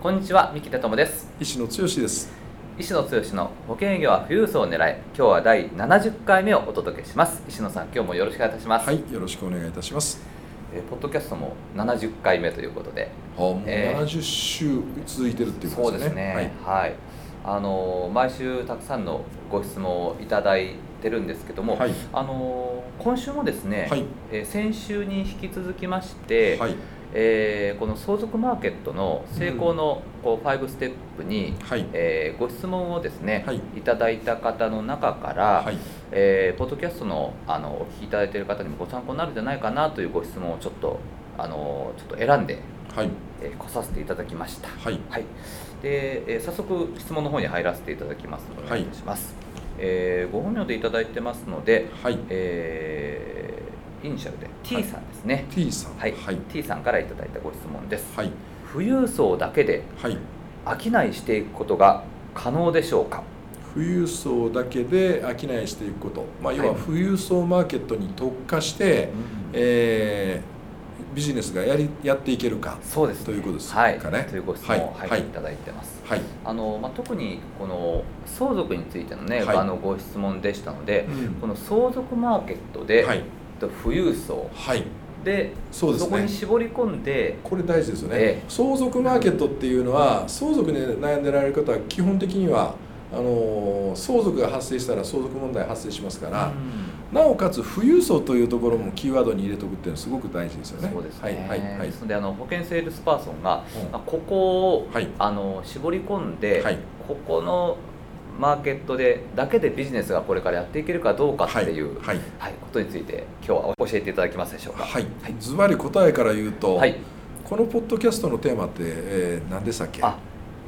こんにちは三木田智です。石野剛です。石野剛の保険営業は富裕層を狙い今日は第70回目をお届けします。石野さん今日もよろしくお願いいたします。はいよろしくお願いいたします。えーポッドキャストも70回目ということで。あもうえー70週続いてるっていうこそうですすとでね。ねはい、あのー毎週たくさんのご質問をいただいてるんですけども、はい。あのー今週もですね、はい。えー先週に引き続きまして、はいえーこの相続マーケットの成功のこう5ステップに、はい。えーご質問をですね、はい。い、ただいた方の中から、はい。えーポッドキャストのあのお聞きいただいている方にもご参考になるんじゃないかなというご質問をちょっとあのちょっと選んで、はい。えー来させていただきました。はい。はい、で、えー早速質問の方に入らせていただきますのでお願いします。えーご本名でいただいてますので、はい。えーイニシャルで T さん。ですね。T さん。はい、はい。T さんからいただいたご質問です。はい。富裕層だけではい。商いしていくことが可能でしょうか？富裕層だけで商いしていくこと、まあ、要ははい。富裕層マーケットに特化して、えービジネスがやりやっていけるかそうです、ということですはい、かねというご質問を、はい。はい。いただいてます。はい、あのまあ、特にこの相続についてのね、はい。あのご質問でしたので、うん。この相続マーケットで、はいと富裕層。はい。でそうですね。こに絞り込んでこれ大事ですよね、ええ。相続マーケットっていうのは相続で悩んでられる方は基本的にはあの相続が発生したら相続問題発生しますから、なおかつ富裕層というところもキーワードに入れておくっていうのはすごく大事ですよね。そうですね、はいはいはい。ですのであの保険セールスパーソンが、うん。まあここを、はい。あの絞り込んで、はい。ここのマーケットでだけでビジネスがこれからやっていけるかどうかっていう、はいはい。ことについて今日は教えていただけますでしょうか。はい、ズバリ答えから言うと、はい。このポッドキャストのテーマって、えー何でしたっけ？あ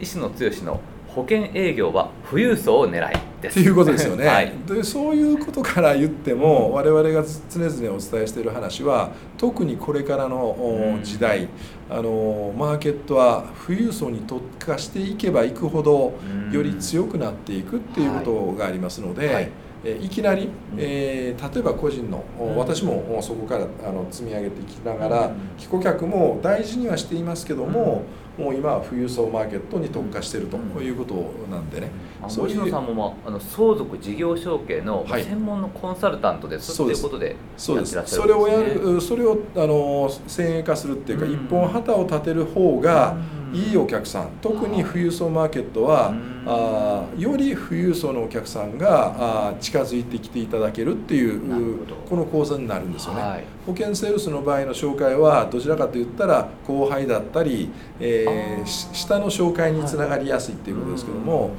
石野剛の保険営業は富裕層を狙えです。っていうことですよね、はい。でそういうことから言っても我々が常々お伝えしている話は特にこれからのおうん。時代あのマーケットは富裕層に特化していけばいくほどうん。より強くなっていくっていうことがありますので、はい。えいきなり、うん。えー例えば個人の、私もおそこからあの積み上げていきながら、うん。帰顧客も大事にはしていますけども、もう今は富裕層マーケットに特化しているとうん。いうことなんでね、そういう石野さんも、まあ、あの相続事業承継のはい。専門のコンサルタントですそうですっていうことでそうです。やってらっしゃるそれをやんです。ねるそれをあの先鋭化するっていうか、うん。一本旗を立てる方がうん。いいお客さん。特に富裕層マーケットは、うん。あーより富裕層のお客さんがあー近づいてきていただけるっていうこの講座になるんですよね、はい。保険セールスの場合の紹介はどちらかといったら後輩だったり、えー下の紹介につながりやすいっていうことですけども、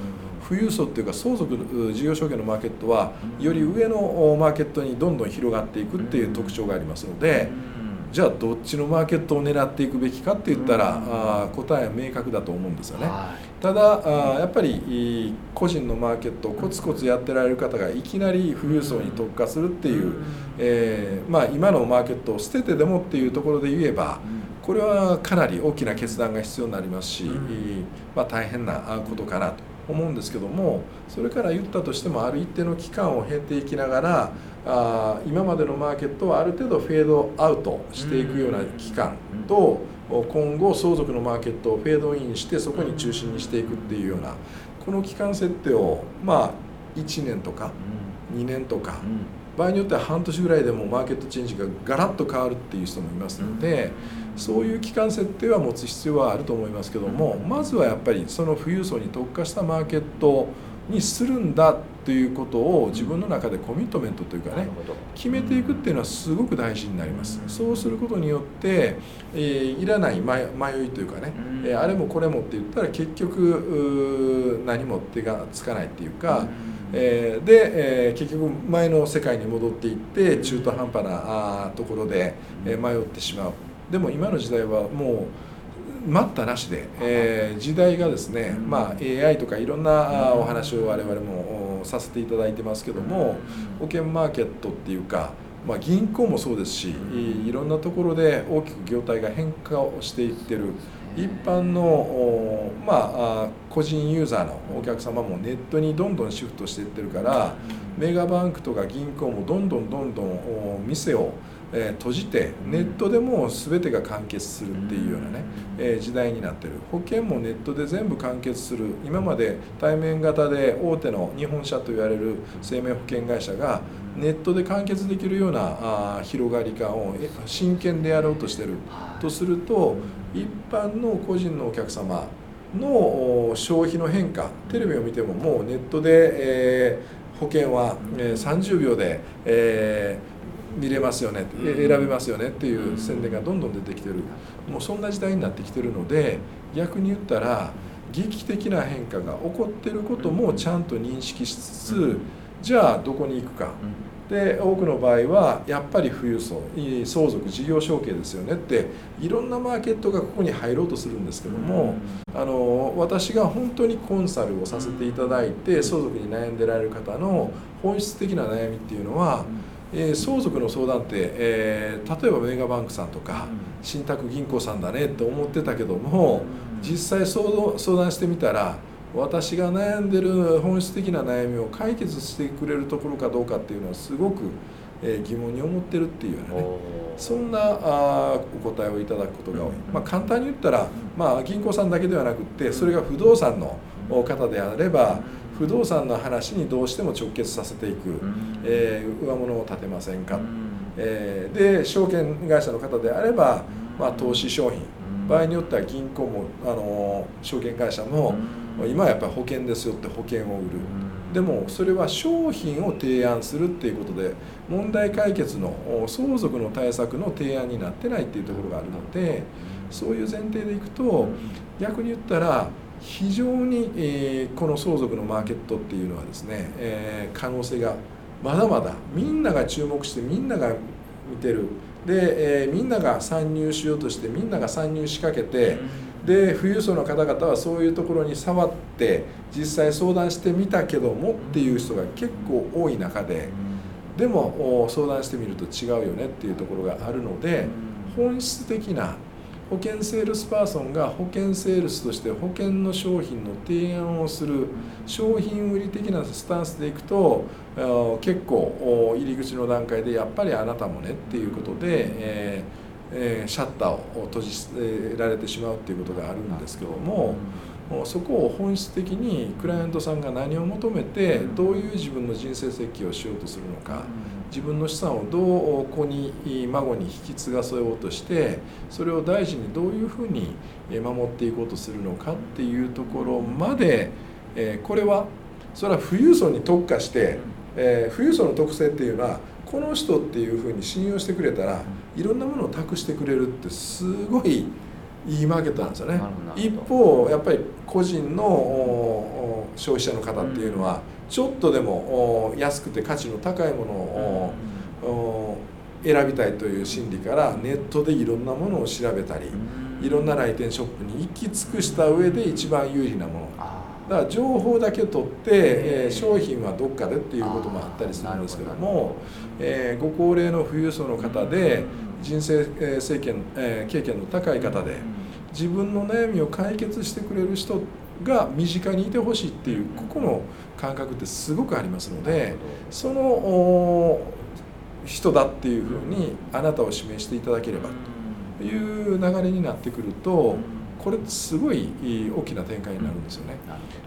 富裕層っていうか相続う事業承継のマーケットはうん。より上のおマーケットにどんどん広がっていくっていう特徴がありますのでうんじゃあどっちのマーケットを狙っていくべきかって言ったらうん。あー答えは明確だと思うんですよね。はただあーやっぱりいい個人のマーケットをコツコツやってられる方がいきなり富裕層に特化するっていいう、えーまあ、今のマーケットを捨ててでもっていうところで言えばこれはかなり大きな決断が必要になりますし、うん。まあ、大変なことかなと思うんですけどもそれから言ったとしてもある一定の期間を経ていきながらあー今までのマーケットはある程度フェードアウトしていくような期間と今後相続のマーケットをフェードインしてそこに中心にしていくっていうようなこの期間設定をまあ1年とか2年とか場合によっては半年ぐらいでもマーケットチェンジがガラッと変わるっていう人もいますので、そういう期間設定は持つ必要はあると思いますけども、まずはやっぱりその富裕層に特化したマーケットにするんだということを自分の中でコミットメントというかね決めていくっていうのはすごく大事になります。そうすることによって、えーいらない迷迷いというかね、うん。えーあれもこれもって言ったら結局何も手がつかないっていうか、えーで、えー結局前の世界に戻っていって中途半端なところで、えー迷ってしまう。でも今の時代はもう待ったなしで、えー、時代がですね、まあ、AI とかいろんなお話を我々もさせていただいてますけども保険マーケットっていうか、まあ、銀行もそうですしいろんなところで大きく業態が変化をしていってる。一般の、まあ、個人ユーザーのお客様もネットにどんどんシフトしていってるからメガバンクとか銀行もどんどんどんどん店をえ閉じてネットでも全てが完結するっていうようなね、え時代になってる。保険もネットで全部完結する。今まで対面型で大手の日本社と言われる生命保険会社がネットで完結できるようなあ広がり感を真剣でやろうとしてる。とすると一般の個人のお客様の消費の変化テレビを見てももうネットで、えー、保険は、えー、30秒で、えー見れますよね選べますよねっていう宣伝がどんどん出てきてる。もうそんな時代になってきてるので逆に言ったら劇的な変化が起こってることもちゃんと認識しつつじゃあどこに行くか。で多くの場合はやっぱり富裕層相続事業承継ですよねっていろんなマーケットがここに入ろうとするんですけどもあの私が本当にコンサルをさせていただいて相続に悩んでられる方の本質的な悩みっていうのはえー、相続の相談って、えー、例えばメガバンクさんとか、信託銀行さんだねって思ってたけども、実際相談してみたら私が悩んでる本質的な悩みを解決してくれるところかどうかっていうのはすごく、えー、疑問に思ってるっていうようなねそんなあお答えをいただくことが多い、まあ、簡単に言ったら、まあ、銀行さんだけではなくってそれが不動産の方であれば、不動産の話にどうしても直結させていく、えー、上物を建てませんか、えー、で証券会社の方であれば、まあ、投資商品。場合によっては銀行もあの証券会社も今はやっぱり保険ですよって保険を売る。でもそれは商品を提案するっていうことで問題解決の相続の対策の提案になってないっていうところがあるのでそういう前提でいくと逆に言ったら非常に、えー、この相続のマーケットっていうのはですね、えー、可能性がまだまだみんなが注目してみんなが見てる。で、えー、みんなが参入しようとしてみんなが参入しかけて、で富裕層の方々はそういうところに触って実際相談してみたけどもっていう人が結構多い中ででも相談してみると違うよねっていうところがあるので本質的な保険セールスパーソンが保険セールスとして保険の商品の提案をする商品売り的なスタンスでいくと結構入り口の段階でやっぱりあなたもねっていうことで、えーえー、シャッターを閉じられてしまうっていうことがあるんですけども。そこを本質的にクライアントさんが何を求めてどういう自分の人生設計をしようとするのか自分の資産をどう子に孫に引き継がせようとしてそれを大事にどういうふうに守っていこうとするのかっていうところまでこれはそれは富裕層に特化して富裕層の特性っていうのはこの人っていうふうに信用してくれたらいろんなものを託してくれるってすごいいいマーケットなんですよね。一方やっぱり個人の消費者の方っていうのはちょっとでも安くて価値の高いものを選びたいという心理からネットでいろんなものを調べたりいろんな来店ショップに行き尽くした上で一番有利なもの。だから情報だけ取って、えー、商品はどっかでっていうこともあったりするんですけども、えー、ご高齢の富裕層の方で人生経験,、え経験の高い方で自分の悩みを解決してくれる人が身近にいてほしいっていうここの感覚ってすごくありますのでその人だっていうふうにあなたを指名していただければという流れになってくるとこれすごい大きな展開になるんですよね。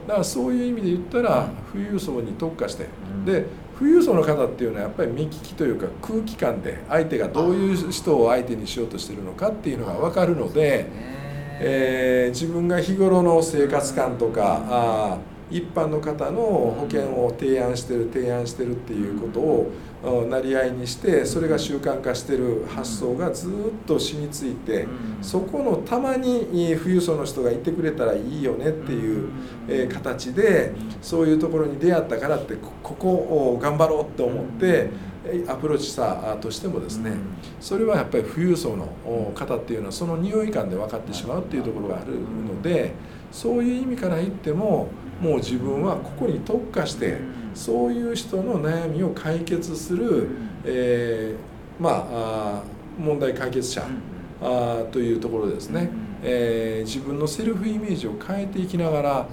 だからそういう意味で言ったら富裕層に特化してで富裕層の方っていうのはやっぱり目利きというか空気感で相手がどういう人を相手にしようとしてるのかっていうのが分かるので、えー、自分が日頃の生活感とかあ一般の方の保険を提案してる提案してるっていうことをなり合いにしてそれが習慣化してる発想がずっと染みついてそこのたまに富裕層の人がいてくれたらいいよねっていう形でそういうところに出会ったからってここを頑張ろうって思ってアプローチしたとしてもですね、それはやっぱり富裕層の方っていうのはその匂い感で分かってしまうっていうところがあるのでそういう意味から言ってももう自分はここに特化してそういう人の悩みを解決する、えー、まあ問題解決者あというところですね。えー、自分のセルフイメージを変えていきながら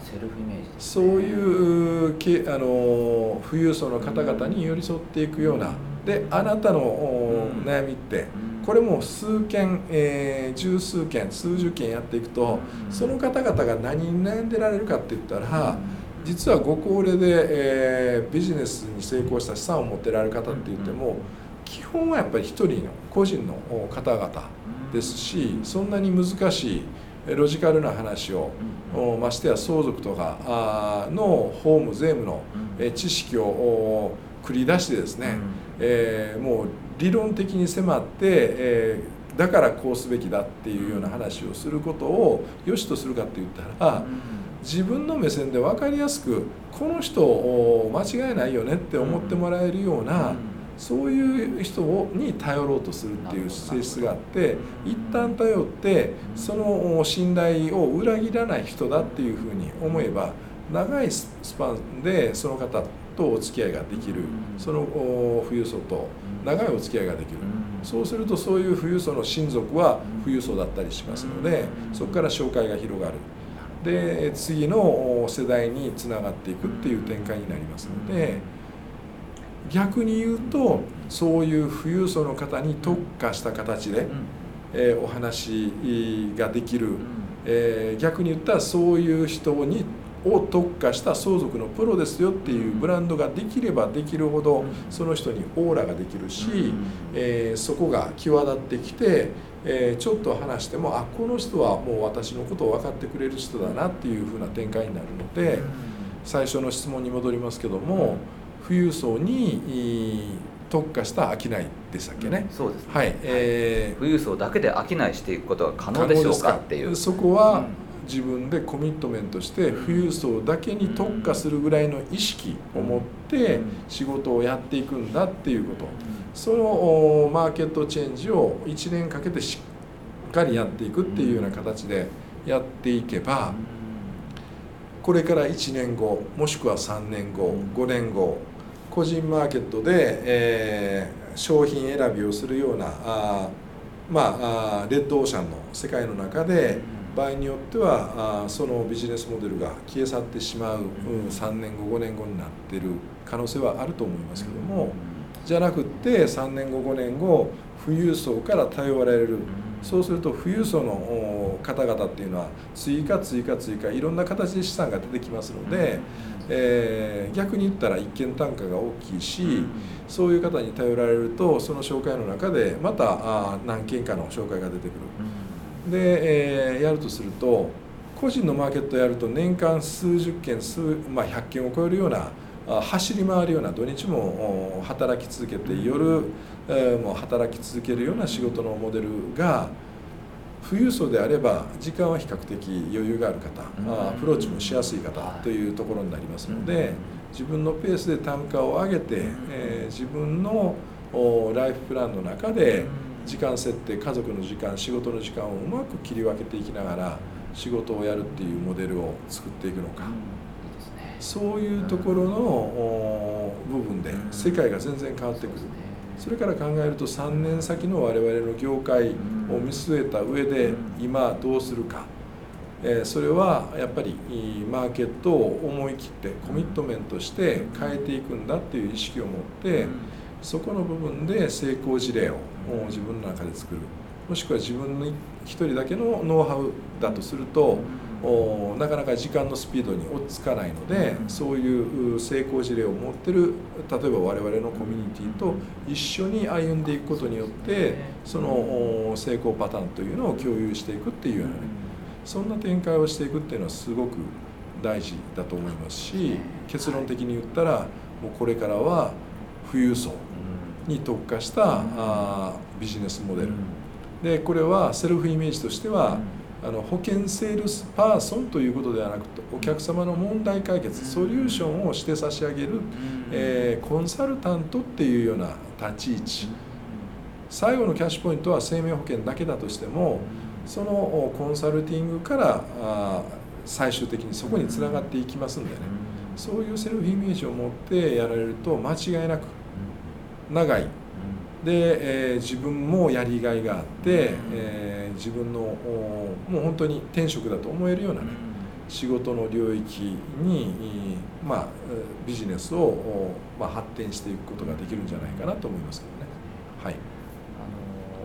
そういうけあの富裕層の方々に寄り添っていくようなであなたの悩みってこれも数件、えー、十数件数十件やっていくとその方々が何に悩んでられるかって言ったら実はご高齢で、えー、ビジネスに成功した資産を持ってられる方って言っても基本はやっぱり一人の個人の方々ですしそんなに難しいロジカルな話を、ましてや相続とかの法務税務の知識を繰り出してですね、えー、もう理論的に迫って、えー、だからこうすべきだっていうような話をすることを良しとするかって言ったら、自分の目線で分かりやすくこの人を間違いないよねって思ってもらえるような、そういう人に頼ろうとするっていう性質があって一旦頼ってその信頼を裏切らない人だっていうふうに思えば長いスパンでその方とお付き合いができる。その富裕層と長いお付き合いができる。そうするとそういう富裕層の親族は富裕層だったりしますのでそこから紹介が広がる。で次の世代につながっていくっていう展開になりますので逆に言うとそういう富裕層の方に特化した形で、えお話ができる、え逆に言ったらそういう人にを特化した相続のプロですよっていうブランドができればできるほどその人にオーラができるし、えー、そこが際立ってきて、えー、ちょっと話してもあこの人はもう私のことを分かってくれる人だなっていうふうな展開になるので最初の質問に戻りますけども富裕層に特化した商いでしたっけね。そうです、ね、はい、えー、富裕層だけで商いしていくことが可能でしょうかっていう。そこは、自分でコミットメントして富裕層だけに特化するぐらいの意識を持って仕事をやっていくんだっていうこと。そのマーケットチェンジを1年かけてしっかりやっていくっていうような形でやっていけばこれから1年後もしくは3年後5年後個人マーケットで、えー、商品選びをするようなあまあレッドオーシャンの世界の中で場合によってはあそのビジネスモデルが消え去ってしまう、うん、3年後5年後になってる可能性はあると思いますけどもじゃなくって3年後5年後富裕層から頼られるそうすると富裕層の方々っていうのは追加追加追加いろんな形で資産が出てきますので、えー、逆に言ったら一見単価が大きいしそういう方に頼られるとその紹介の中でまたあ何件かの紹介が出てくる。で、えー、やるとすると個人のマーケットやると年間数十件数、まあ、100件を超えるような走り回るような土日も働き続けて夜も働き続けるような仕事のモデルが富裕層であれば時間は比較的余裕がある方アプローチもしやすい方というところになりますので自分のペースで単価を上げて、え自分のライフプランの中で時間設定家族の時間仕事の時間をうまく切り分けていきながら仕事をやるっていうモデルを作っていくのか、そういうところの部分で世界が全然変わってくる。それから考えると3年先の我々の業界を見据えた上で今どうするか、えそれはやっぱりマーケットを思い切ってコミットメントして変えていくんだっていう意識を持ってそこの部分で成功事例を自分の中で作る。もしくは自分の一人だけのノウハウだとするとなかなか時間のスピードに追っつかないのでそういう成功事例を持ってる例えば我々のコミュニティと一緒に歩んでいくことによってその成功パターンというのを共有していくっていうようなねそんな展開をしていくっていうのはすごく大事だと思いますし結論的に言ったらもうこれからは富裕層に特化したあビジネスモデル。でこれはセルフイメージとしてはあの保険セールスパーソンということではなくてお客様の問題解決ソリューションをして差し上げる、えー、コンサルタントっていうような立ち位置。最後のキャッシュポイントは生命保険だけだとしてもそのコンサルティングから最終的にそこにつながっていきますんでね。そういうセルフイメージを持ってやられると間違いなく長いで、えー、自分もやりがいがあって、えー、自分のもう本当に転職だと思えるようなね仕事の領域に、まあ、ビジネスを、まあ、発展していくことができるんじゃないかなと思いますけどね。はい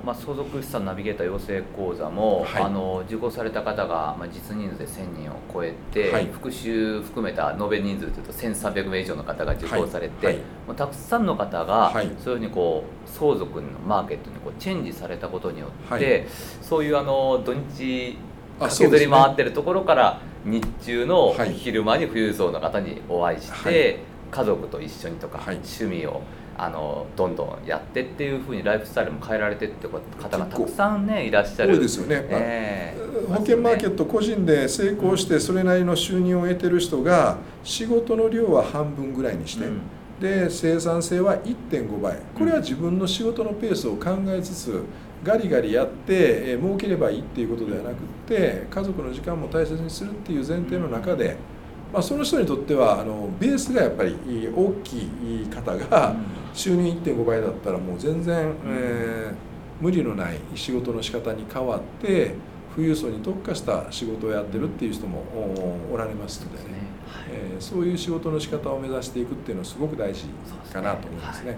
まあ、相続資産ナビゲーター養成講座も、はい、あの受講された方が、まあ、実人数で1000人を超えて、はい、復習含めた延べ人数というと1300名以上の方が受講されて、はい、もうたくさんの方が、そういうふうにこう相続のマーケットにこうチェンジされたことによって、そういうあの土日駆けずり回ってるところから、日中の昼間に富裕層の方にお会いして、家族と一緒にとか、趣味をあのどんどんやってっていうふうにライフスタイルも変えられてって方がたくさんねいらっしゃる。多いですよね、えー、保険マーケット個人で成功してそれなりの収入を得てる人が仕事の量は半分ぐらいにして、うん、で生産性は1.5倍。これは自分の仕事のペースを考えつつガリガリやって、えー、儲ければいいっていうことではなくって家族の時間も大切にするっていう前提の中で、まあ、その人にとってはあのベースがやっぱり大きい方が収入1.5倍だったらもう全然、えー、無理のない仕事の仕方に変わって富裕層に特化した仕事をやってるっていう人もおられますのでね、はい、えー、そういう仕事の仕方を目指していくっていうのはすごく大事かなと思いますね。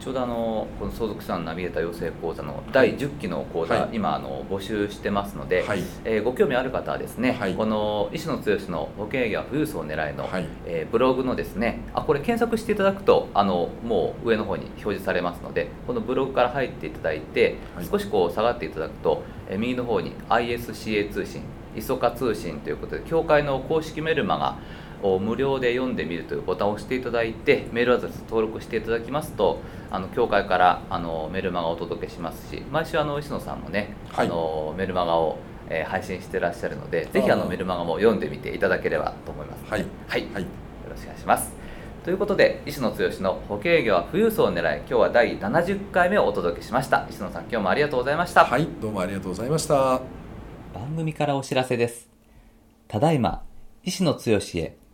ちょうどあのこの相続資産ナビゲーター養成講座の第10期の講座、はい、今あの募集してますので、はい、えー、ご興味ある方はですね、はい、この石野剛の保険営業は富裕層を狙いの、はい、えー、ブログのですねあこれ検索していただくとあのもう上の方に表示されますのでこのブログから入っていただいて、少しこう下がっていただくと、えー、右の方に ISCA 通信磯化通信ということで協会の公式メルマがを無料で読んでみるというボタンを押していただいてメールアドレス登録していただきますとあの協会からあのメルマガをお届けしますし毎週あの石野さんもね、はい、あのメルマガを、えー、配信してらっしゃるのでぜひあのメルマガも読んでみていただければと思います、はい、はい、はい、よろしくお願いします。ということで石野剛の保険営業は富裕層を狙い今日は第70回目をお届けしました。石野さん今日もありがとうございました。はい。どうもありがとうございました。番組からお知らせです。ただいま石野剛へ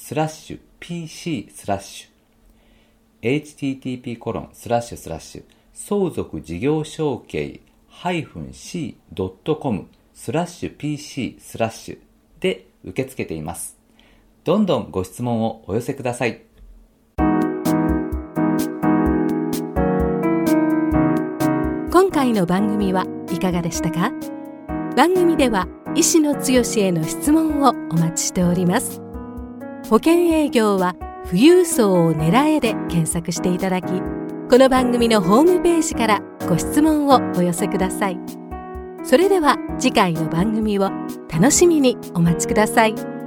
スラッシュ pc スラッシュ http コロンスラッシュスラッシュ相続事業承継 -c.com スラッシュ pc スラッシュで受け付けています。どんどんご質問をお寄せください。今回の番組はいかがでしたか？番組では医師の強への質問をお待ちしております。保険営業は富裕層を狙えで検索していただきこの番組のホームページからご質問をお寄せくださいそれでは次回の番組を楽しみにお待ちください。